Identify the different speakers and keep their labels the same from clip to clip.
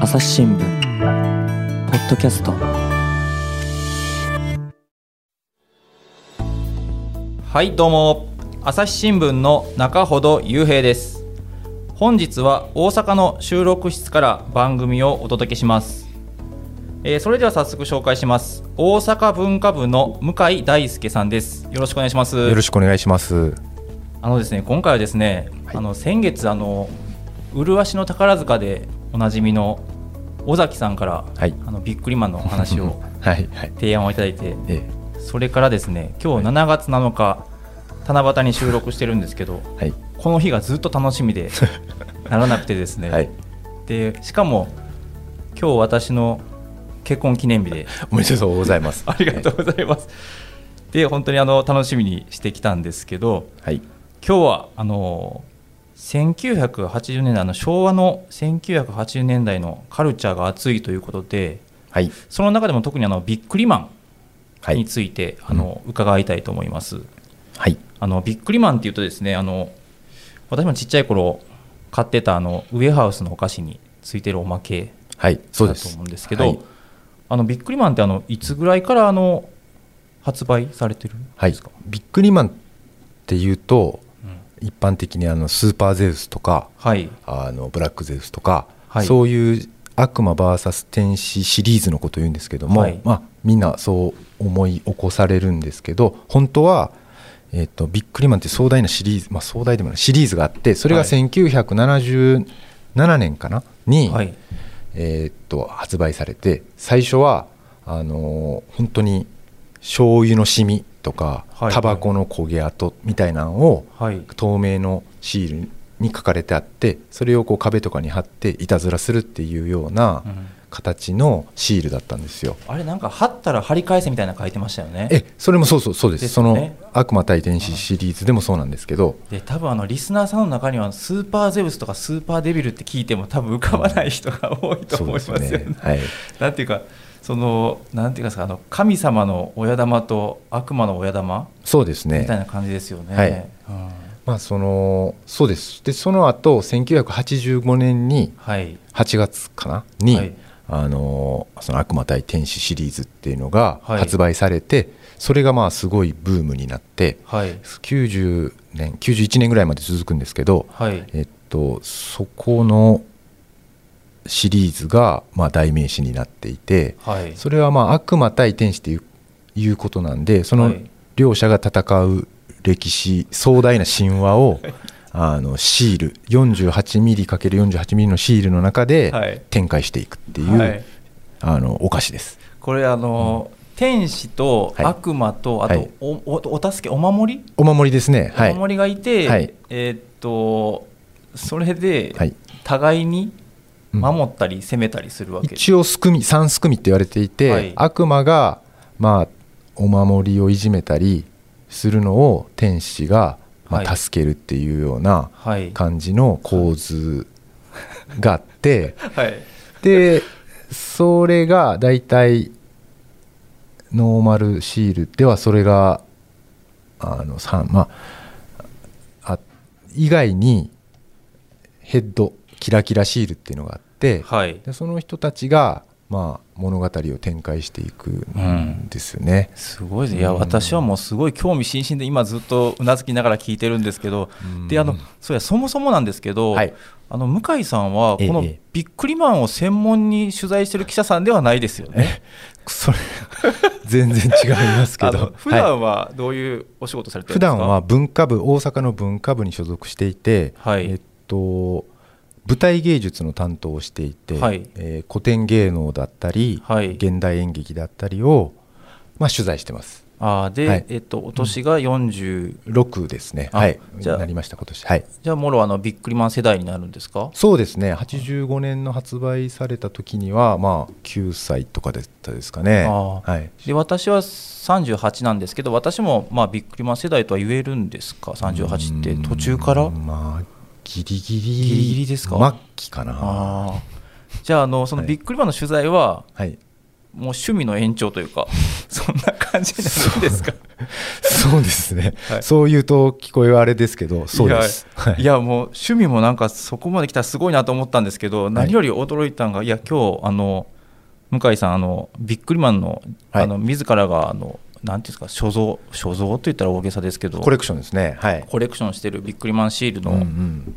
Speaker 1: 朝日新聞ポッドキャスト。
Speaker 2: はいどうも。朝日新聞の中ほど雄平です。本日は大阪の収録室から番組をお届けします、えーそれでは早速紹介します。大阪文化部の向井大輔さんです。よろしくお願いします。
Speaker 3: よろしくお願いします。
Speaker 2: あのですね今回はですね、
Speaker 3: はい。
Speaker 2: あの先月あの麗しの宝塚でおなじみの尾崎さんから、
Speaker 3: はい
Speaker 2: あのビックリマンのお話を
Speaker 3: はいはい。
Speaker 2: 提案をいただいて
Speaker 3: え
Speaker 2: それからですね今日7月7日七夕に収録してるんですけど
Speaker 3: えはい
Speaker 2: この日がずっと楽しみで ならなくてですね、
Speaker 3: はい。
Speaker 2: でしかも今日私の結婚記念日で
Speaker 3: おめでとうございます。
Speaker 2: ありがとうございます。で本当にあの楽しみにしてきたんですけど
Speaker 3: はい
Speaker 2: 今日はあの1980年代の昭和の1980年代のカルチャーが熱いということで
Speaker 3: はい。
Speaker 2: その中でも特にあのビックリマンに
Speaker 3: はい。
Speaker 2: ついて、あの伺いたいと思います。
Speaker 3: はい。
Speaker 2: あのビックリマンっていうとですねあの私もちっちゃい頃買ってたあのウエハウスのお菓子についてるおまけ
Speaker 3: はい。そう
Speaker 2: だと。思うんですけど、
Speaker 3: はい。
Speaker 2: あのビックリマンってあのいつぐらいからあの発売されてるん
Speaker 3: はい
Speaker 2: ですか、。
Speaker 3: ビックリマンっていうと
Speaker 2: うん
Speaker 3: 一般的にあのスーパーゼウスとか
Speaker 2: はい。
Speaker 3: あのブラックゼウスとか、
Speaker 2: はい。
Speaker 3: そういう悪魔 VS 天使シリーズのことを言うんですけども、
Speaker 2: はい。
Speaker 3: まあみんなそう思い起こされるんですけど本当は。えっとビックリマンって壮大なシリーズ、まあ、壮大でもないシリーズがあってそれが
Speaker 2: はい。
Speaker 3: 1977年かな？に、
Speaker 2: はい。
Speaker 3: えーっと発売されて最初はあのー本当に醤油のシミとか
Speaker 2: はい
Speaker 3: タバコの焦げ跡みたいなのを
Speaker 2: はい。
Speaker 3: 透明のシールに書かれてあってそれをこう壁とかに貼っていたずらするっていうような
Speaker 2: うん。
Speaker 3: 形のシールだったんですよ。
Speaker 2: あれなんか貼ったら貼り返せみたいなの書いてましたよね。
Speaker 3: えそれもそうそうそうです。
Speaker 2: です
Speaker 3: その悪魔対天使シリーズでもそうなんですけど。
Speaker 2: で多分あのリスナーさんの中にはスーパーゼウスとかスーパーデビルって聞いても多分浮かばない人が多いと思いますよね。
Speaker 3: はい。
Speaker 2: なんていうかそのなんていうかあの神様の親玉と悪魔の親玉
Speaker 3: そうですね。
Speaker 2: みたいな感じですよね。
Speaker 3: はい。
Speaker 2: うん。
Speaker 3: まあそのそうです。でその後1985年に
Speaker 2: はい。
Speaker 3: 8月かな？に、
Speaker 2: はい。
Speaker 3: あのその悪魔対天使シリーズっていうのが
Speaker 2: はい。
Speaker 3: 発売されて、それがまあすごいブームになって
Speaker 2: はい。
Speaker 3: 90年91年ぐらいまで続くんですけど、
Speaker 2: はい。
Speaker 3: えっと、そこのシリーズがまあ代名詞になっていて
Speaker 2: はい。
Speaker 3: それはまあ悪魔対天使っていういうことなんでその
Speaker 2: はい。
Speaker 3: 両者が戦う歴史壮大な神話を あのシール 48mm×48mm ミリのシールの中で
Speaker 2: はい。
Speaker 3: 展開していくっていう、
Speaker 2: はい。
Speaker 3: あのお菓子です。
Speaker 2: これあの、天使と
Speaker 3: はい。
Speaker 2: 悪魔と、あと、
Speaker 3: はい。
Speaker 2: おおお助けお守り、
Speaker 3: お守りですね。はい。
Speaker 2: お守りがいて、
Speaker 3: はい。
Speaker 2: えーっとそれで
Speaker 3: はい。
Speaker 2: 互いに
Speaker 3: うん
Speaker 2: 守ったり攻めたりするわけ。です、
Speaker 3: 一応すくみ三すくみって言われていて、
Speaker 2: はい。
Speaker 3: 悪魔がまあお守りをいじめたりするのを天使がま
Speaker 2: はい。
Speaker 3: あ助けるっていうような
Speaker 2: はい。
Speaker 3: 感じの構図があって、
Speaker 2: はい。
Speaker 3: でそれが大体ノーマルシールではそれがあのさまああ以外にヘッドキラキラシールっていうのがあって、
Speaker 2: はい。
Speaker 3: でその人たちが、まあ、物語を展開していくんですよね。
Speaker 2: すごいですね。いや
Speaker 3: うん。
Speaker 2: 私はもうすごい興味津々で今ずっとうなずきながら聞いてるんですけど、
Speaker 3: うん。
Speaker 2: であのそうやそもそもなんですけど、
Speaker 3: はい。
Speaker 2: あの向井さんはこのビックリマンを専門に取材してる記者さんではないですよね。
Speaker 3: それ 全然違いますけど。
Speaker 2: 普
Speaker 3: はい。
Speaker 2: 段はどういうお仕事されてるん
Speaker 3: 普
Speaker 2: ですか？
Speaker 3: 段は文化部大阪の文化部に所属していて、
Speaker 2: はい。
Speaker 3: えっと、舞台芸術の担当をしていて、
Speaker 2: はい。
Speaker 3: えー古典芸能だったり、
Speaker 2: はい。
Speaker 3: 現代演劇だったりを、まあ、取材してます。
Speaker 2: あーで、
Speaker 3: はい。
Speaker 2: えっと、お年が40、
Speaker 3: 6ですね。
Speaker 2: あ
Speaker 3: はい。
Speaker 2: じゃあ
Speaker 3: なりました今年。はい。
Speaker 2: じゃあもろあのビックリマン世代になるんですか？
Speaker 3: そうですね。85年の発売された時にはまあ9歳とかだったですかね。はい。
Speaker 2: で私は38なんですけど私もまあビックリマン世代とは言えるんですか？38って途中から？
Speaker 3: うんまあギリギリ
Speaker 2: ギリギリですか？
Speaker 3: 末期かな。
Speaker 2: じゃああのその
Speaker 3: はい。
Speaker 2: ビックリマンの取材は
Speaker 3: はい。
Speaker 2: 趣味の延長というか そんな感じになるんですか？
Speaker 3: そうですね、
Speaker 2: はい。
Speaker 3: そう言うと聞こえはあれですけどそうです。はい。
Speaker 2: いやもう趣味もなんかそこまで来たらすごいなと思ったんですけど、何より驚いたのがいや今日あの向井さんあのビックリマンの,、
Speaker 3: はい。
Speaker 2: あの自らがあのなんていうんですか所蔵所蔵と言ったら大げさですけど
Speaker 3: コレクションですね。はい。
Speaker 2: コレクションしてるビックリマンシールの
Speaker 3: うんうん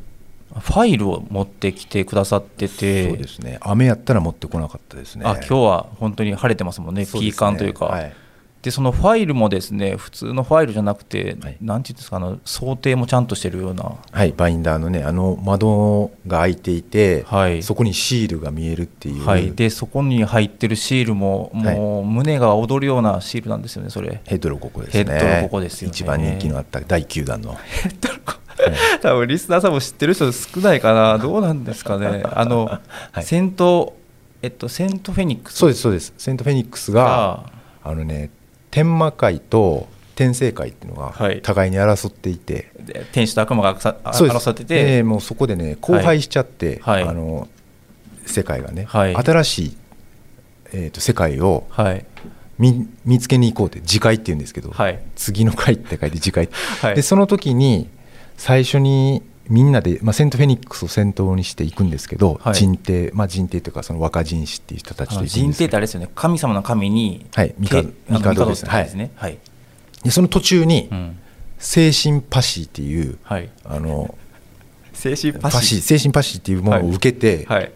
Speaker 2: ファイルを持ってきてくださってて、
Speaker 3: そうですね。雨やったら持ってこなかったですね。
Speaker 2: あ今日は本当に晴れてますもんね、ピーカンというか、
Speaker 3: はい
Speaker 2: でそのファイルもですね普通のファイルじゃなくて、
Speaker 3: はい。
Speaker 2: なんていうんですかあの想定もちゃんとしてるような、
Speaker 3: はい、バインダーのねあの窓が開いていて、
Speaker 2: はい。
Speaker 3: そこにシールが見えるっていう、
Speaker 2: はい、でそこに入ってるシールも
Speaker 3: はい。
Speaker 2: もう胸が躍るようなシールなんですよねそれ。
Speaker 3: ヘッドロココですね。
Speaker 2: ヘッドロココですよね。
Speaker 3: 一番人気のあった第9弾の。
Speaker 2: 多分リスナーさんも知ってる人少ないかな。どうなんですかね。あの、
Speaker 3: はい。
Speaker 2: セントえっとセントフェニックス。
Speaker 3: そうですそうです。セントフェニックスが
Speaker 2: が
Speaker 3: あのね天魔界と天聖界っていうのが
Speaker 2: はい。
Speaker 3: 互いに争っていて、
Speaker 2: で天使と悪魔が争ってて、
Speaker 3: えーもうそこでね荒廃しちゃって、
Speaker 2: はい。
Speaker 3: あの世界がね、
Speaker 2: はい。
Speaker 3: 新しい、えー、と世界を
Speaker 2: はい。
Speaker 3: 見見つけに行こうって次回って言うんですけど、
Speaker 2: はい。
Speaker 3: 次の回って書いて次回、
Speaker 2: はい。
Speaker 3: でその時に最初にみんなで、まあ、セントフェニックスを先頭にしていくんですけど、
Speaker 2: はい。
Speaker 3: 人帝、まあ、人帝というかその若人士っていう人たちと
Speaker 2: 人帝ってあれですよね。神様の神に
Speaker 3: はい
Speaker 2: け
Speaker 3: 帝帝です
Speaker 2: ね。はい、
Speaker 3: でその途中に
Speaker 2: うん。
Speaker 3: 精神パシーっていう、
Speaker 2: はい、
Speaker 3: あの
Speaker 2: 精神
Speaker 3: パシー。精神パシーっていうものを受けて、
Speaker 2: はい、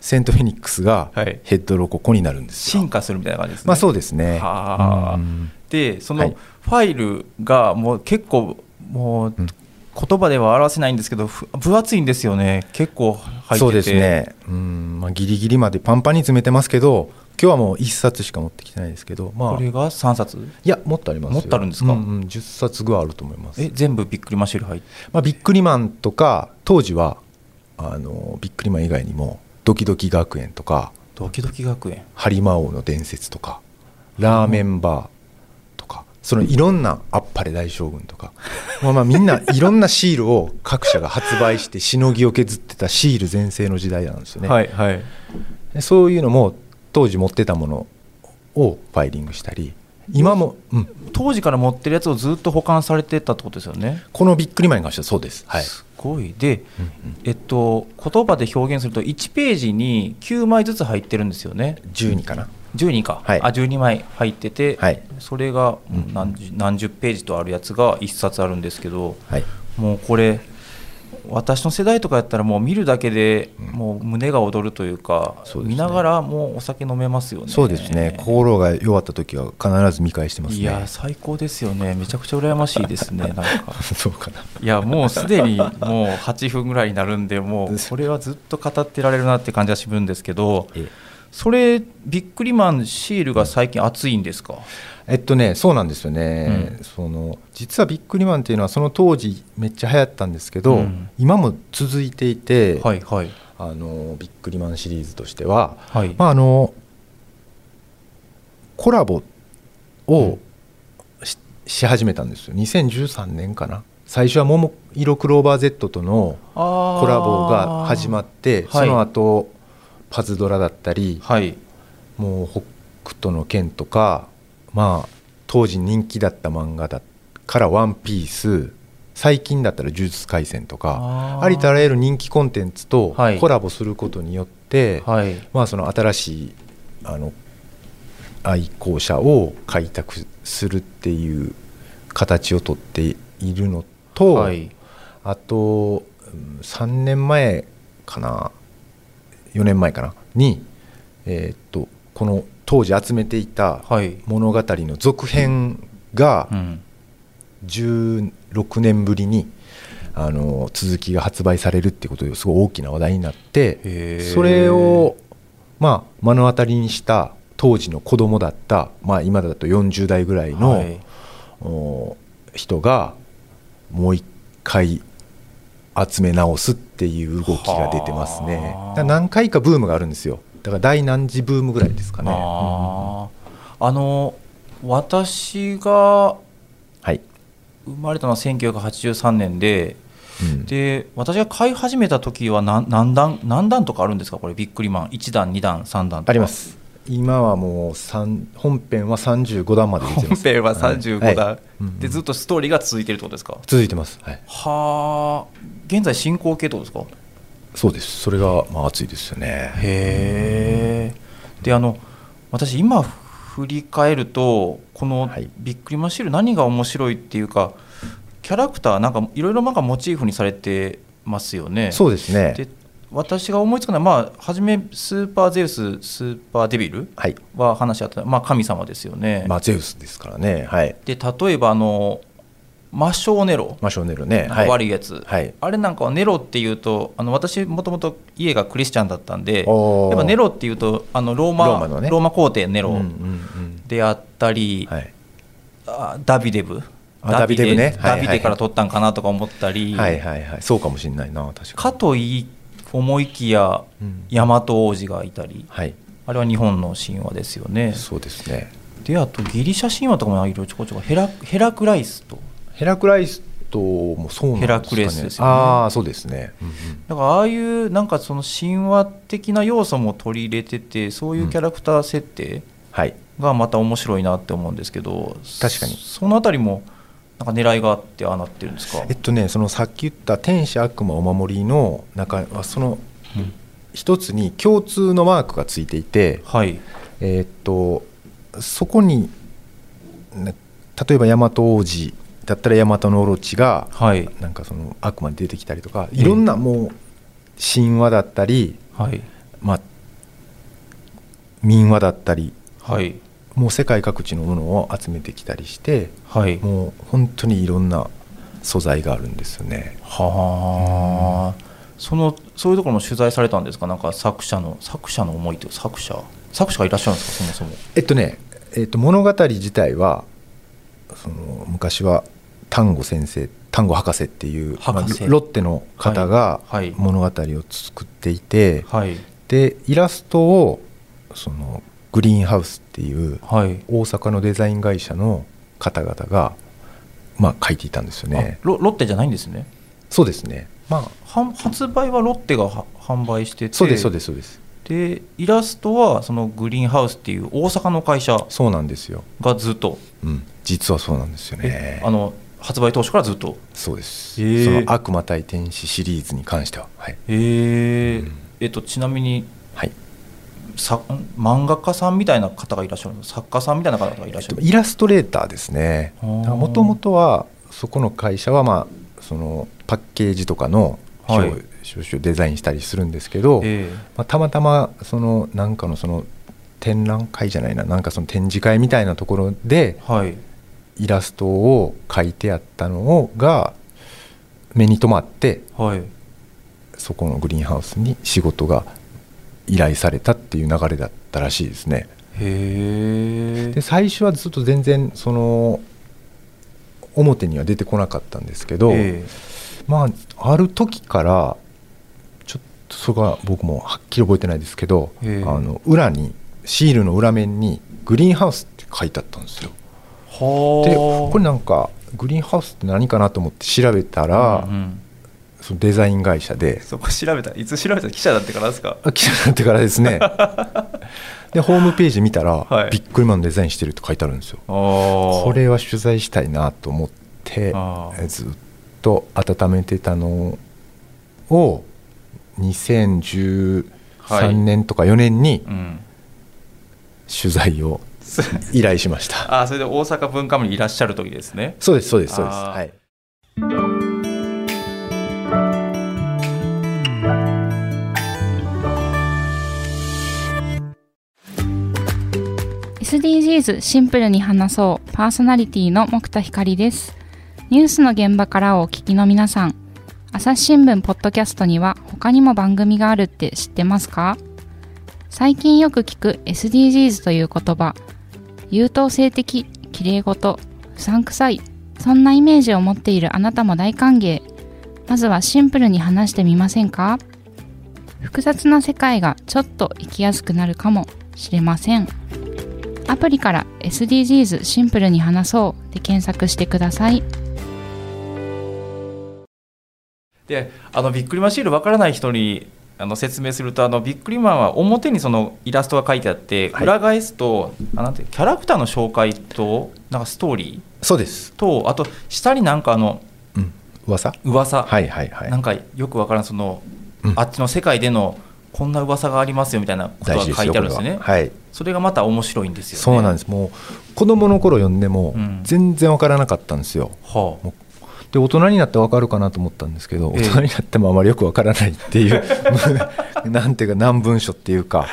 Speaker 3: セントフェニックスが
Speaker 2: はい。
Speaker 3: ヘッドロココになるんですよ、
Speaker 2: 進化するみたいな感じですね。
Speaker 3: まあそうですね。
Speaker 2: はあ。
Speaker 3: うん。
Speaker 2: でその
Speaker 3: はい。
Speaker 2: ファイルがもう結構もう
Speaker 3: うん
Speaker 2: 言葉では表せないんですけどふ分厚いんですよね。結構入ってて。
Speaker 3: そうですね。うん、まあ、ギリギリまでパンパンに詰めてますけど今日はもう1冊しか持ってきてないですけどまあ。
Speaker 2: これが3冊？
Speaker 3: いやもっとありますよ。
Speaker 2: もっとあるんですか？
Speaker 3: うんうん、10冊ぐらいあると思います。
Speaker 2: え全部びっくりマシール入って？
Speaker 3: まあ、ビックリマンとか当時はあのビックリマン以外にもドキドキ学園とか
Speaker 2: ドキドキ学園。
Speaker 3: ハリマ王の伝説とかラーメンバー。とかそのいろんなあっぱれ大将軍とかまあまあみんないろんなシールを各社が発売してしのぎを削ってたシール全盛の時代なんですよね、
Speaker 2: はいはい。
Speaker 3: でそういうのも当時持ってたものをファイリングしたり今も、うん、
Speaker 2: 当時から持ってるやつをずっと保管されてたってことですよね。
Speaker 3: このビックリマンに関してはそうです。はい、
Speaker 2: すごい。で、
Speaker 3: うんうん。
Speaker 2: えっと言葉で表現すると1ページに9枚ずつ入ってるんですよね。
Speaker 3: 12かな
Speaker 2: 12か、
Speaker 3: はい。
Speaker 2: あ12枚入ってて、
Speaker 3: はい。
Speaker 2: それが
Speaker 3: うん。
Speaker 2: 何十何十ページとあるやつが1冊あるんですけど
Speaker 3: はい。
Speaker 2: もうこれ私の世代とかやったらもう見るだけで
Speaker 3: うん。
Speaker 2: もう胸が躍るというか、
Speaker 3: そうですね。
Speaker 2: 見ながらもうお酒飲めますよね。
Speaker 3: そうですね。心が弱った時は必ず見返してますね。
Speaker 2: いや最高ですよね。めちゃくちゃ羨ましいですねなんか。
Speaker 3: そうかな。い
Speaker 2: やもうすでにもう8分ぐらいになるんでもうこれはずっと語ってられるなって感じはするんですけど
Speaker 3: え
Speaker 2: それビックリマンシールが最近熱いんですか？
Speaker 3: えっとねそうなんですよね、
Speaker 2: うん。
Speaker 3: その実はビックリマンっていうのはその当時めっちゃ流行ったんですけど、
Speaker 2: うん。
Speaker 3: 今も続いていて、
Speaker 2: はいはい。
Speaker 3: あのビックリマンシリーズとしては、
Speaker 2: はい。
Speaker 3: まあ、あのコラボをしし始めたんですよ。2013年かな。最初は「もも色クローバー Z」との
Speaker 2: コ
Speaker 3: コラボが始まって
Speaker 2: はい。
Speaker 3: その後パズドラだったり
Speaker 2: はい。
Speaker 3: もう北斗の拳とかまあ当時人気だった漫画だから「ワンピース最近だったら「呪術廻戦」とか
Speaker 2: あ
Speaker 3: りとあらゆる人気コンテンツと
Speaker 2: はい。
Speaker 3: コラボすることによって、
Speaker 2: はい。
Speaker 3: まあ、その新しいあの愛好者を開拓するっていう形をとっているのと、
Speaker 2: はい。
Speaker 3: あとうん3年前かな4年前かな？に、えーっとこの当時集めていた
Speaker 2: はい。
Speaker 3: 物語の続編が
Speaker 2: うん。
Speaker 3: 16年ぶりにあの続きが発売されるっていうことですごい大きな話題になってそれをまあ目の当たりにした当時の子供だった、まあ、今だと40代ぐらいの、人がもう一回集め直すっていう動きが出てますね。何回かブームがあるんですよ。だから第何次ブームぐらいですかね。
Speaker 2: あー。あの私が
Speaker 3: はい、
Speaker 2: 生まれたのは1983年で
Speaker 3: うん。
Speaker 2: で私が買い始めた時は何何段何段とかあるんですか？これビックリマン。1段2段3段とか。
Speaker 3: あります今はもう三本編は35段まで出て
Speaker 2: 本
Speaker 3: ます。
Speaker 2: 編は35
Speaker 3: はい。
Speaker 2: でずっとストーリーが続いてるってことですか？
Speaker 3: 続いてます。は
Speaker 2: あ。現在進行形ってことですか？
Speaker 3: そうです。それがまあ熱いですよね。
Speaker 2: へえ。であの私今振り返るとこの
Speaker 3: はい「
Speaker 2: ビックリマンシール」何が面白いっていうかキャラクターなんかいろいろなんかモチーフにされてますよね。
Speaker 3: そうですね。
Speaker 2: で私が思いつくのはまあ初めスーパーゼウススーパーデビル
Speaker 3: はい。
Speaker 2: は話し合った、まあ、神様ですよね、
Speaker 3: まあゼウスですからね。はい。
Speaker 2: で例えばあの魔性ネロ。
Speaker 3: マショネルね。
Speaker 2: 悪いやつ、
Speaker 3: はい。
Speaker 2: あれなんかはネロっていうとあの私もともと家がクリスチャンだったんでやっぱネロっていうとあのローマ
Speaker 3: ローマのね。
Speaker 2: 皇帝ネロ
Speaker 3: うんうんうん。
Speaker 2: であったり、
Speaker 3: はい。
Speaker 2: あダビデブ？
Speaker 3: あダビデブね。はいはいはい。
Speaker 2: ダビデから取ったんかなとか思ったり、
Speaker 3: はいはいはい。そうかもしれないな確か
Speaker 2: かとい思いきや
Speaker 3: うん。
Speaker 2: 大和王子がいたり
Speaker 3: はい。
Speaker 2: あれは日本の神話ですよね。
Speaker 3: そうですね。
Speaker 2: であとギリシャ神話とかもいろいろちょこちょこヘラヘラクライスと
Speaker 3: ヘラクライストもそうなんですかね。
Speaker 2: ヘラクレスですよね。
Speaker 3: ああそうですね、うんうん。
Speaker 2: だからああいうなんかその神話的な要素も取り入れててそういうキャラクター設定
Speaker 3: はい。
Speaker 2: がまた面白いなって思うんですけど
Speaker 3: 確かに。
Speaker 2: そそのあたりもなんか狙いがあってああなってるんですか？
Speaker 3: えっとねそのさっき言った天使悪魔お守りの中はその
Speaker 2: うん。
Speaker 3: 一つに共通のマークがついていて
Speaker 2: はい。
Speaker 3: えーっとそこにね例えば大和王子だったら大和のオロチが
Speaker 2: はい。
Speaker 3: なんかその悪魔に出てきたりとか
Speaker 2: ええ
Speaker 3: いろんなもう神話だったり、
Speaker 2: はい。
Speaker 3: まあ、民話だったり
Speaker 2: はい
Speaker 3: もう世界各地のものを集めてきたりして
Speaker 2: はい。
Speaker 3: もう本当にいろんな素材があるんですよね。
Speaker 2: はあ。そのそういうところも取材されたんですか？なんか作者の作者の思いというか作者作者がいらっしゃるんですか？そもそも。
Speaker 3: えっとね、えっと、物語自体はその昔は丹後先生丹後博士っていう、まあロッテの方が
Speaker 2: はい。はい。
Speaker 3: 物語を作っていて、
Speaker 2: はい。
Speaker 3: でイラストをそのグリーンハウスっていう
Speaker 2: はい
Speaker 3: 大阪のデザイン会社の方々が、まあ、書いていたんですよね
Speaker 2: あ。ロロッテじゃないんですね
Speaker 3: そうですね。まあ、
Speaker 2: 販発売はロッテがは販売してて
Speaker 3: そうですそうですそうです。
Speaker 2: でイラストはそのグリーンハウスっていう大阪の会社
Speaker 3: そうなんですよ。
Speaker 2: がずっと、
Speaker 3: うん、実はそうなんですよね。
Speaker 2: えあの発売当初からずっと
Speaker 3: そうです。
Speaker 2: へー
Speaker 3: その悪魔対天使シリーズに関しては、はい、
Speaker 2: へえ、
Speaker 3: うん
Speaker 2: えっとちなみに
Speaker 3: はい。
Speaker 2: さ漫画家さんみたいな方がいらっしゃるの？作家さんみたいな方がいらっしゃる？
Speaker 3: イラストレーターですね。もともとはそこの会社は、まあ、そのパッケージとかの
Speaker 2: はい。
Speaker 3: 表紙をデザインしたりするんですけど、
Speaker 2: え
Speaker 3: まあ、たまたまそのなんかのその展覧会じゃないな。なんかその展示会みたいなところで
Speaker 2: えはい。
Speaker 3: イラストを描いてあったのをが目に留まって
Speaker 2: はい。
Speaker 3: そこのグリーンハウスに仕事が依頼されたっていう流れだったらしいですね。
Speaker 2: へえ
Speaker 3: で最初はずっと全然その表には出てこなかったんですけど、
Speaker 2: え
Speaker 3: まあある時からちょっとそれが僕もはっきり覚えてないですけど、
Speaker 2: ええ。
Speaker 3: あの裏にシールの裏面に「グリーンハウス」って書いてあったんですよ。でこれなんかグリーンハウスって何かなと思って調べたら、
Speaker 2: うんうん
Speaker 3: そのデザイン会社で。
Speaker 2: そこ調べた。いつ調べた？記者だってからですか？
Speaker 3: あ記者になってからですね。でホームページ見たら、
Speaker 2: はい。
Speaker 3: ビックリマンのデザインしてるって書いてあるんですよ。
Speaker 2: こ
Speaker 3: これは取材したいなと思ってずっと温めてたのを2013年とか4年に
Speaker 2: うん。
Speaker 3: 取材を依頼しました、
Speaker 2: あそれで大阪文化部にいらっしゃる時ですね。
Speaker 3: そうですそうですそうです。
Speaker 2: あー
Speaker 3: はい
Speaker 4: SDGs シンプルに話そう。パーソナリティの木田光です。ニュースの現場からお聞きの皆さん朝日新聞ポッドキャストには他にも番組があるって知ってますか？最近よく聞く SDGs という言葉優等生的綺麗事不散臭いそんなイメージを持っているあなたも大歓迎。まずはシンプルに話してみませんか？複雑な世界がちょっと生きやすくなるかもしれません。アプリから SDGs シンプルに話そうで検索してください。
Speaker 2: であのビックリマンシールわからない人にあの説明するとあのビックリマンは表にそのイラストが書いてあって、
Speaker 3: はい。
Speaker 2: 裏返すとあなんてキャラクターの紹介となんかストーリ
Speaker 3: そうです、
Speaker 2: ーとあと下になんかあの
Speaker 3: うん、噂？
Speaker 2: 噂、
Speaker 3: はいはいはい。
Speaker 2: なんかよくわからんその、
Speaker 3: うん。
Speaker 2: あっちの世界でのこんな噂がありますよみたいなことが書いてあるんですよね
Speaker 3: は。はい。
Speaker 2: それがまた面白いんですよね。
Speaker 3: そうなんです。もう子供の頃読んでも
Speaker 2: うん。
Speaker 3: 全然わからなかったんですよ、
Speaker 2: はあ。
Speaker 3: もで大人になってわかるかなと思ったんですけど、
Speaker 2: ええ。
Speaker 3: 大人になってもあまりよくわからないっていう なんていうか難文書っていうか。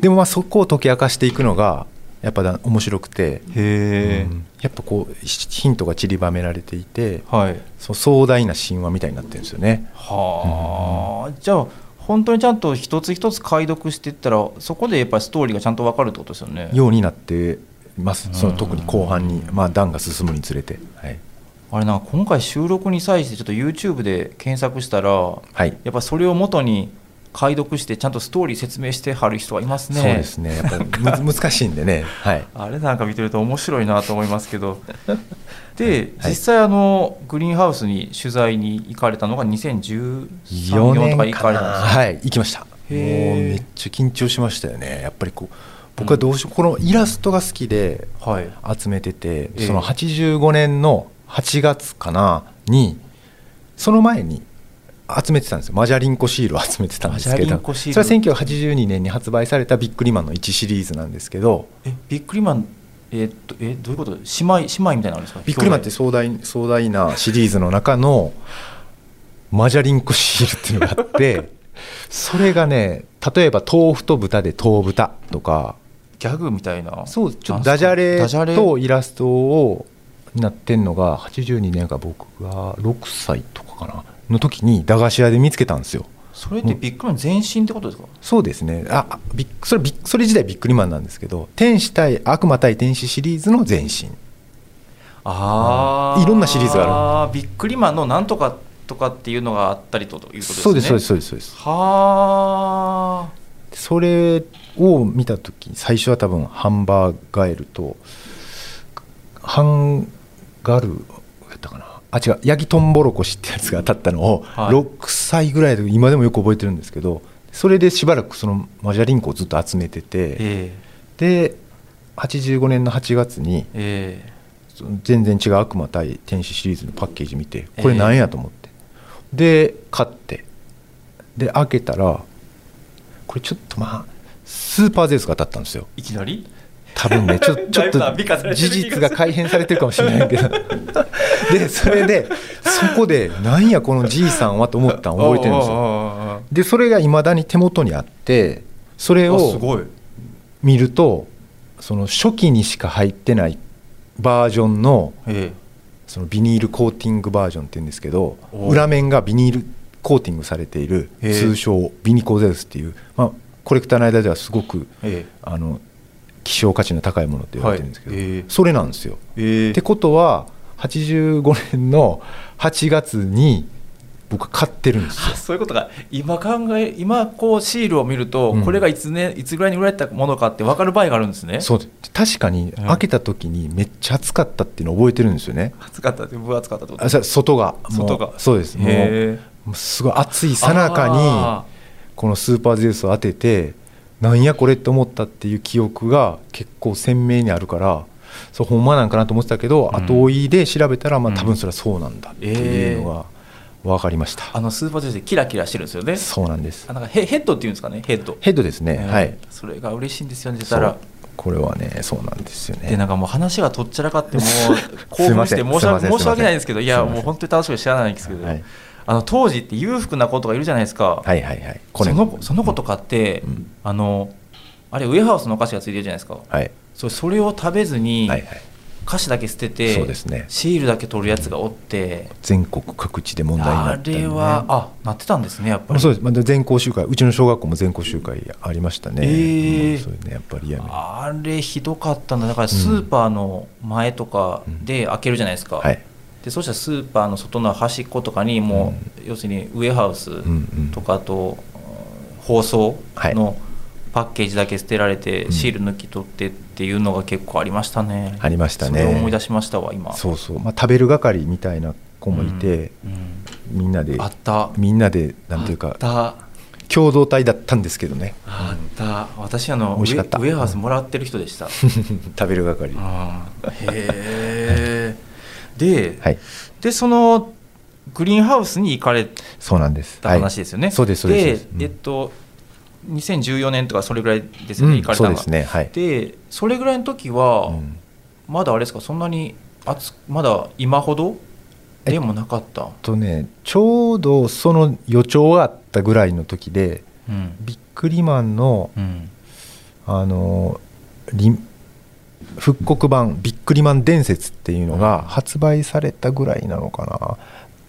Speaker 3: でもまあそこを解き明かしていくのがやっぱだ面白くて、
Speaker 2: へえ、
Speaker 3: うん。やっぱこうヒヒントが散りばめられていて
Speaker 2: はい。
Speaker 3: そう壮大な神話みたいになってるんですよね。
Speaker 2: はあ、じゃあ本当にちゃんと一つ一つ解読していったらそこでやっぱりストーリーがちゃんと分かるってことですよね。
Speaker 3: ようになってます。その
Speaker 2: うん
Speaker 3: 特に後半に、まあ、段が進むにつれて、はい。
Speaker 2: あれなんか今回収録に際してちょっと YouTube で検索したら
Speaker 3: はい。
Speaker 2: やっぱそれを元に解読してちゃんとストーリー説明してはる人がいますね。
Speaker 3: そうですね。やっぱりむ 難しいんでね、はい、
Speaker 2: あれなんか見てると面白いなと思いますけど。で
Speaker 3: はい。
Speaker 2: 実際あのグリーンハウスに取材に行かれたのが2013
Speaker 3: 4
Speaker 2: 4とか行かれたんですか？
Speaker 3: はい行きました。もうめっちゃ緊張しましたよね。やっぱりこう僕はどうしよう。このイラストが好きで
Speaker 2: はい。
Speaker 3: 集めてて、
Speaker 2: ええ。
Speaker 3: その85年の8月かなにその前に集めてたんですよ。マジャリンコシールを集めてたんですけど。それは1982年に発売されたビックリマンの1シリーズなんですけど。
Speaker 2: えビックリマンえーっとえどういうこと？姉妹姉妹みたいなのあるんですか？
Speaker 3: ビックリマンって壮大壮大なシリーズの中のマジャリンコシールっていうのがあって それがね例えば豆腐と豚で豆豚とか。
Speaker 2: ギャグみたいな。
Speaker 3: そうちょっとダジャレ
Speaker 2: ダジャレ？
Speaker 3: とイラストをなってんのが82年か僕が6歳とかかなの時に駄菓子屋で見つけたんですよ。
Speaker 2: それってビックリマン全身ってことですか？
Speaker 3: そうですね。ああビッそれビッそれ自体ビックリマンなんですけど天使対悪魔対天使シリーズの前身。
Speaker 2: ああ
Speaker 3: いろんなシリーズが
Speaker 2: ある。ビックリマンのなんとかとかっていうのがあったりということですね。
Speaker 3: そうですそうですそうですそうです。
Speaker 2: はあ
Speaker 3: それを見た時最初は多分ハンバーガエルとハンガルあ違う。ヤギトンボロコシってやつが当たったのを、
Speaker 2: はい。
Speaker 3: 6歳ぐらいで今でもよく覚えてるんですけどそれでしばらくそのマジャリンコをずっと集めてて
Speaker 2: え
Speaker 3: で85年の8月に全然違う悪魔対天使シリーズのパッケージ見て
Speaker 2: え
Speaker 3: これなんやと思って、で買って。で開けたらこれちょっとまあスーパーゼウスが当たったんですよ。
Speaker 2: えいきなり？
Speaker 3: 多分ねちょちょっと事実が改変されてるかもしれないけど。でそれでそこでなんやこのじいさんはと思ったの覚えてるんですよ。
Speaker 2: よ
Speaker 3: でそれがいまだに手元にあってそれ
Speaker 2: す
Speaker 3: を見るとその初期にしか入ってないバージョンの
Speaker 2: え
Speaker 3: そのビニールコーティングバージョンって言うんですけど
Speaker 2: お
Speaker 3: 裏面がビニールコーティングされている通称ビニコゼウスっていう、まあ、コレクターの間ではすごく
Speaker 2: ええ。
Speaker 3: あの希少価値の高いものって言われてるんですけど、
Speaker 2: はい。へえ
Speaker 3: それなんですよ。
Speaker 2: ええ
Speaker 3: ってことは85年の8月に僕は買ってるんですよ。
Speaker 2: あ。そういうことが今考え今こうシールを見ると、
Speaker 3: うん。
Speaker 2: これがいつねいつぐらいに売られたものかって分かる場合があるんですね。
Speaker 3: そう。確かに
Speaker 2: うん
Speaker 3: 開けた時にめっちゃ暑かったっていうのを覚えてるんですよね。
Speaker 2: 暑かった。って分厚かったってこと？
Speaker 3: あさ外が。
Speaker 2: 外が。
Speaker 3: そうです。もうすごい暑いさなか
Speaker 2: あ
Speaker 3: にこのスーパーゼウスを当ててなんやこれって思ったっていう記憶が結構鮮明にあるからそうほんまなんかなと思ってたけど、
Speaker 2: うん。
Speaker 3: 後追いで調べたら、まあ、
Speaker 2: うん。
Speaker 3: 多分それはそうなんだっていうのが分かりました、
Speaker 2: あのスーパージェイでキラキラしてるんですよね。
Speaker 3: そうなんです。
Speaker 2: あなんかヘヘッドっていうんですかね？ヘッド。
Speaker 3: ヘッドですね、
Speaker 2: えー
Speaker 3: はい。
Speaker 2: それが嬉しいんですよね出たら
Speaker 3: これはねそうなんですよね。
Speaker 2: でなんかもう話がとっちゃらかってもう 興奮して申し訳ないんですけどいやもう本当に楽しくて知らないんですけど、
Speaker 3: はい
Speaker 2: あの当時って裕福な子とかいるじゃないですか、
Speaker 3: はいはいはい。これ
Speaker 2: その子その子とかって、
Speaker 3: うん。
Speaker 2: あのあれウェハウスのお菓子がついてるじゃないですか。
Speaker 3: はい。
Speaker 2: それそれを食べずに、
Speaker 3: はいはい。
Speaker 2: 菓子だけ捨てて
Speaker 3: そうですね。
Speaker 2: シールだけ取るやつがおって
Speaker 3: 全国各地で問題にな
Speaker 2: あ
Speaker 3: ったり、ね、
Speaker 2: れはあなってたんですねやっぱり。
Speaker 3: そうです、まあ、全校集会。うちの小学校も全校集会ありましたね、
Speaker 2: えー。
Speaker 3: うんそういうねやっぱり
Speaker 2: あれひどかったんだ。だからスーパーの前とかで開けるじゃないですか、
Speaker 3: はい
Speaker 2: でそうしたらスーパーの外の端っことかにもう、要するにウェハウスとかあと、包装
Speaker 3: はい。
Speaker 2: のパッケージだけ捨てられて、
Speaker 3: うん。
Speaker 2: シール抜き取ってっていうのが結構ありましたね。
Speaker 3: ありましたね。
Speaker 2: それを思い出しましたわ今。
Speaker 3: そうそう、まあ、食べる係みたいな子もいて、
Speaker 2: うん。
Speaker 3: みんなで
Speaker 2: あった。
Speaker 3: みんなでなんていうか
Speaker 2: あった。
Speaker 3: 共同体だったんですけどね。
Speaker 2: あった。私あのウェハースもらってる人でした。
Speaker 3: 食べる係。
Speaker 2: うんへえで、
Speaker 3: はい。
Speaker 2: でそのグリーンハウスに行かれ
Speaker 3: そうなんです。
Speaker 2: た話ですよね、
Speaker 3: そうですそうです。うん。
Speaker 2: えっと2014年とかそれぐらいですよね、
Speaker 3: うん。
Speaker 2: 行かれたのが
Speaker 3: そうですね。はい。
Speaker 2: でそれぐらいの時は、
Speaker 3: うん。
Speaker 2: まだあれですかそんなに暑まだ今ほどでもなかった、
Speaker 3: とねちょうどその予兆があったぐらいの時で
Speaker 2: うん。
Speaker 3: ビックリマンの
Speaker 2: うん、
Speaker 3: あのリ復刻版ビックリマン伝説っていうのが発売されたぐらいなのかな、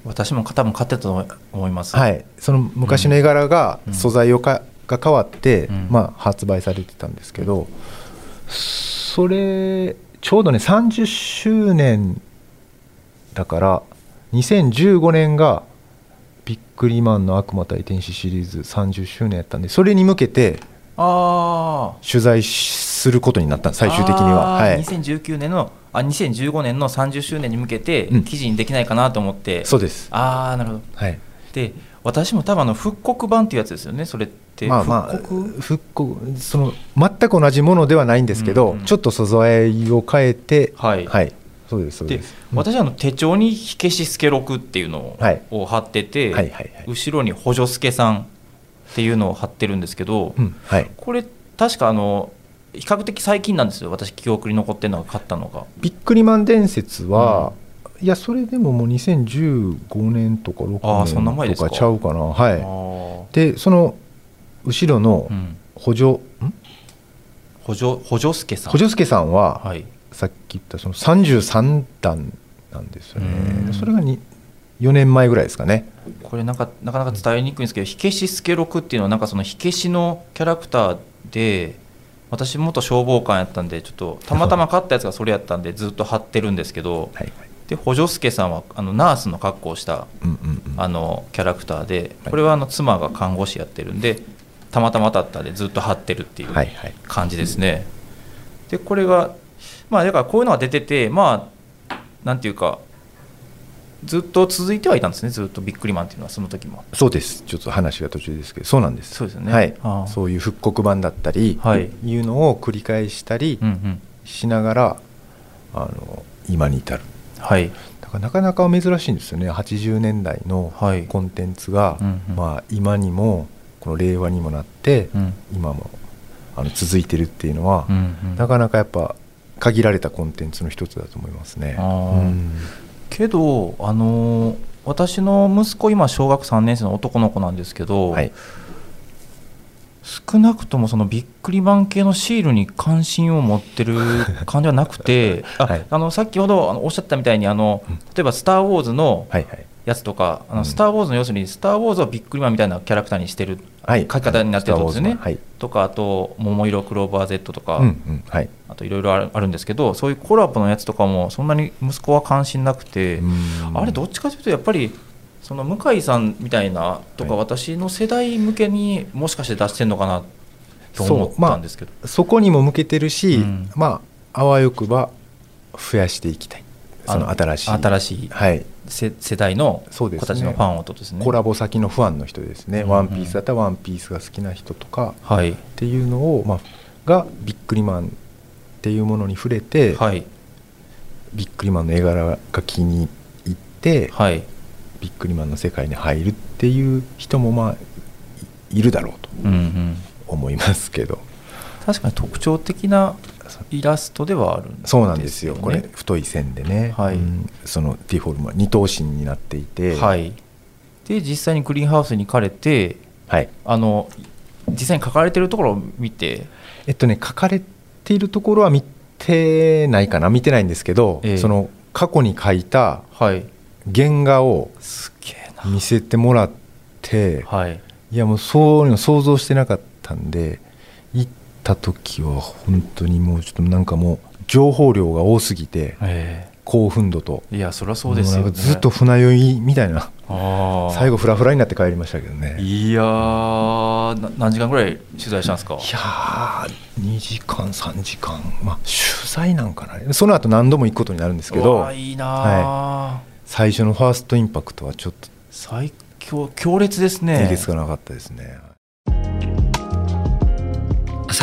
Speaker 2: 私も多分買ってたと思います。
Speaker 3: はい。その昔の絵柄が
Speaker 2: うん。
Speaker 3: 素材をかが変わって、
Speaker 2: うん。
Speaker 3: まあ、発売されてたんですけどそれちょうどね30周年だから2015年がビックリマンの悪魔対天使シリーズ30周年やったんでそれに向けて
Speaker 2: ああ
Speaker 3: 取材することになった最終的には、はい、
Speaker 2: 2019年のあ2015年の30周年に向けて
Speaker 3: うん。
Speaker 2: 記事にできないかなと思って、
Speaker 3: そうです。
Speaker 2: ああなるほど。
Speaker 3: はい。
Speaker 2: で私も多分あの復刻版っていうやつですよねそれって。
Speaker 3: まあまあ
Speaker 2: 復刻？
Speaker 3: 復刻？その全く同じものではないんですけど、
Speaker 2: うん。
Speaker 3: ちょっと素材を変えて
Speaker 2: はい、
Speaker 3: そうですそう
Speaker 2: で
Speaker 3: です。うん
Speaker 2: 私はあの手帳に火消し助六っていうの
Speaker 3: はい。
Speaker 2: を貼ってて、
Speaker 3: はいはいはい。
Speaker 2: 後ろに補助助さんっていうのを貼ってるんですけど、
Speaker 3: うんはい。
Speaker 2: これ確かあの比較的最近なんですよ。私記憶に残ってるのが買ったのが。
Speaker 3: ビックリマン伝説は、いやそれでももう2015年とか
Speaker 2: あーそんな前
Speaker 3: 6
Speaker 2: ですか？
Speaker 3: 年とかちゃうかな。
Speaker 2: あ
Speaker 3: は
Speaker 2: ー。
Speaker 3: いでその後ろの
Speaker 2: うん。
Speaker 3: 補助、ん？
Speaker 2: 補助補助助さん。
Speaker 3: 補助助さんは、
Speaker 2: はい。
Speaker 3: さっき言ったその33段なんですよ
Speaker 2: うん。
Speaker 3: ねそれがに4年前ぐらいですかね。
Speaker 2: これなんかなかなか伝えにくいんですけど火消し助六っていうのはなんかその火消しのキャラクターで私元消防官やったんでちょっとたまたま買ったやつがそれやったんでずっと貼ってるんですけど
Speaker 3: はいはい。
Speaker 2: で補助助さんはあのナースの格好をした
Speaker 3: うんうんうん
Speaker 2: あのキャラクターで
Speaker 3: はい。
Speaker 2: これはあの妻が看護師やってるんでたまたま当たったんでずっと貼ってるっていう
Speaker 3: はいはい。
Speaker 2: 感じですね。でこれがまあだからこういうのが出ててまあなんていうかずっと続いてはいたんですね。ずっとビックリマンっていうのはその時も。
Speaker 3: そうです。ちょっと話が途中ですけどそうなんです。
Speaker 2: そうですよね。
Speaker 3: はい。そういう復刻版だったり、
Speaker 2: はい。
Speaker 3: いうのを繰り返したり
Speaker 2: うんうん。
Speaker 3: しながら、あの今に至る。
Speaker 2: はい。
Speaker 3: だからなかなか珍しいんですよね。80年代の
Speaker 2: はい。
Speaker 3: コンテンツが、
Speaker 2: うんうん。
Speaker 3: まあ、今にもこの令和にもなって、
Speaker 2: うん。
Speaker 3: 今もあの続いてるっていうのは、
Speaker 2: うんうん。
Speaker 3: なかなかやっぱ限られたコンテンツの一つだと思いますね。うん
Speaker 2: けどあのー私の息子今小学3年生の男の子なんですけど、
Speaker 3: はい。
Speaker 2: 少なくともそのビックリマン系のシールに関心を持ってる感じはなくてあ、
Speaker 3: はい。
Speaker 2: あのさっきほどあのおっしゃったみたいにあの
Speaker 3: うん。
Speaker 2: 例えば「スター・ウォーズ」の
Speaker 3: はいはい
Speaker 2: やつとか「あ
Speaker 3: うん。
Speaker 2: のスター・ウォーズ」の要するに「スター・ウォーズ」をビックリマンみたいなキャラクターにしてる
Speaker 3: はい。
Speaker 2: 書き方になってるってことですよね。
Speaker 3: はい。
Speaker 2: とかあと「桃色クローバー Z」とか、
Speaker 3: うんうん。はい。
Speaker 2: あといろいろあるあるんですけどそういうコラボのやつとかもそんなに息子は関心なくて。
Speaker 3: うん。
Speaker 2: あれどっちかというとやっぱりその向井さんみたいなとか
Speaker 3: はい。
Speaker 2: 私の世代向けにもしかして出してるのかなと思ったんですけど、
Speaker 3: そこにも向けてるし、
Speaker 2: うん。
Speaker 3: まああわよくば増やしていきたい。その
Speaker 2: あ
Speaker 3: 新しい。
Speaker 2: 新しい。
Speaker 3: はい
Speaker 2: 世世代の子たちのファンをとですね。
Speaker 3: コラボ先のファンの人ですね、
Speaker 2: うん。
Speaker 3: ワンピースだったらワンピースが好きな人とか
Speaker 2: はい。
Speaker 3: っていうのを、まあ、がビックリマンっていうものに触れて、
Speaker 2: はい。
Speaker 3: ビックリマンの絵柄が気に入って、
Speaker 2: はい。
Speaker 3: ビックリマンの世界に入るっていう人もまあいいるだろうと
Speaker 2: うんうん。
Speaker 3: 思いますけど。
Speaker 2: 確かに特徴的なイラストではあるんですよね。
Speaker 3: そうなんですよ。これ太い線でね、
Speaker 2: はい。
Speaker 3: うん。そのディフォルムは二頭身になっていて。
Speaker 2: はい。で実際にグリーンハウスに行かれて
Speaker 3: はい。
Speaker 2: あの実際に書かれてるところを見て。
Speaker 3: えっとね書かれているところは見てないかな。見てないんですけど、
Speaker 2: ええ。
Speaker 3: その過去に書いた
Speaker 2: はい。
Speaker 3: 原画を見せてもらって、
Speaker 2: はい。
Speaker 3: いやもうそういうの想像してなかったんでた時は本当にもうちょっとなんかもう情報量が多すぎて
Speaker 2: え
Speaker 3: 興奮度と。
Speaker 2: えいやそりゃそうですよ、ね、
Speaker 3: ずっと船酔いみたいな。最後フラフラになって帰りましたけどね。い
Speaker 2: いや何時間ぐらい取材したんですか？
Speaker 3: やー2時間3時間。まあ取材なんかな。その後何度も行くことになるんですけ
Speaker 2: う
Speaker 3: ど
Speaker 2: わいいなー、
Speaker 3: 最初のファーストインパクトはちょっと
Speaker 2: 最強強烈ですね。
Speaker 3: えげつがなかったですね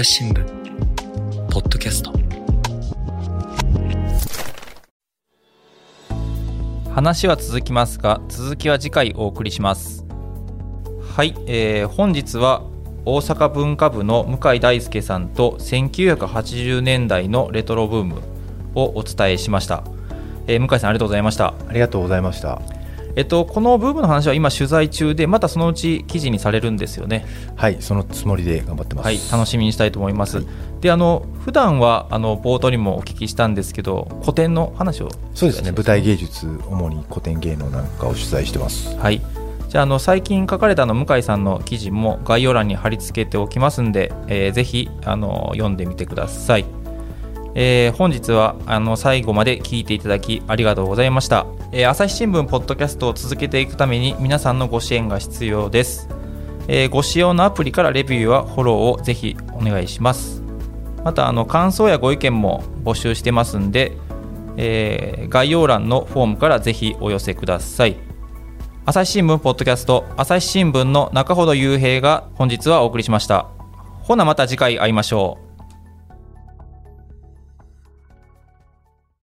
Speaker 1: 朝日新聞。ポッドキャスト。
Speaker 2: 話は続きますが続きは次回お送りします。はい、えー本日は大阪文化部の向井大輔さんと1980年代のレトロブームをお伝えしました、えー向井さんありがとうございました。
Speaker 3: ありがとうございました。
Speaker 2: えっとこのブームの話は今取材中でまたそのうち記事にされるんですよね。
Speaker 3: はいそのつもりで頑張ってます。
Speaker 2: はい楽しみにしたいと思います、
Speaker 3: はい
Speaker 2: であの普段はあの冒頭にもお聞きしたんですけど古典の話を。
Speaker 3: そうですね舞台芸術主に古典芸能なんかを取材してます。
Speaker 2: はい。じゃああの最近書かれたあの向井さんの記事も概要欄に貼り付けておきますんで、えーぜひあの読んでみてください。えー本日はあの最後まで聞いていただきありがとうございました、えー朝日新聞ポッドキャストを続けていくために皆さんのご支援が必要です、えーご使用のアプリからレビューはフォローをぜひお願いします。またあの感想やご意見も募集してますんで、えー概要欄のフォームからぜひお寄せください。朝日新聞ポッドキャスト朝日新聞の中ほど雄平が本日はお送りしました。ほなまた次回会いましょう。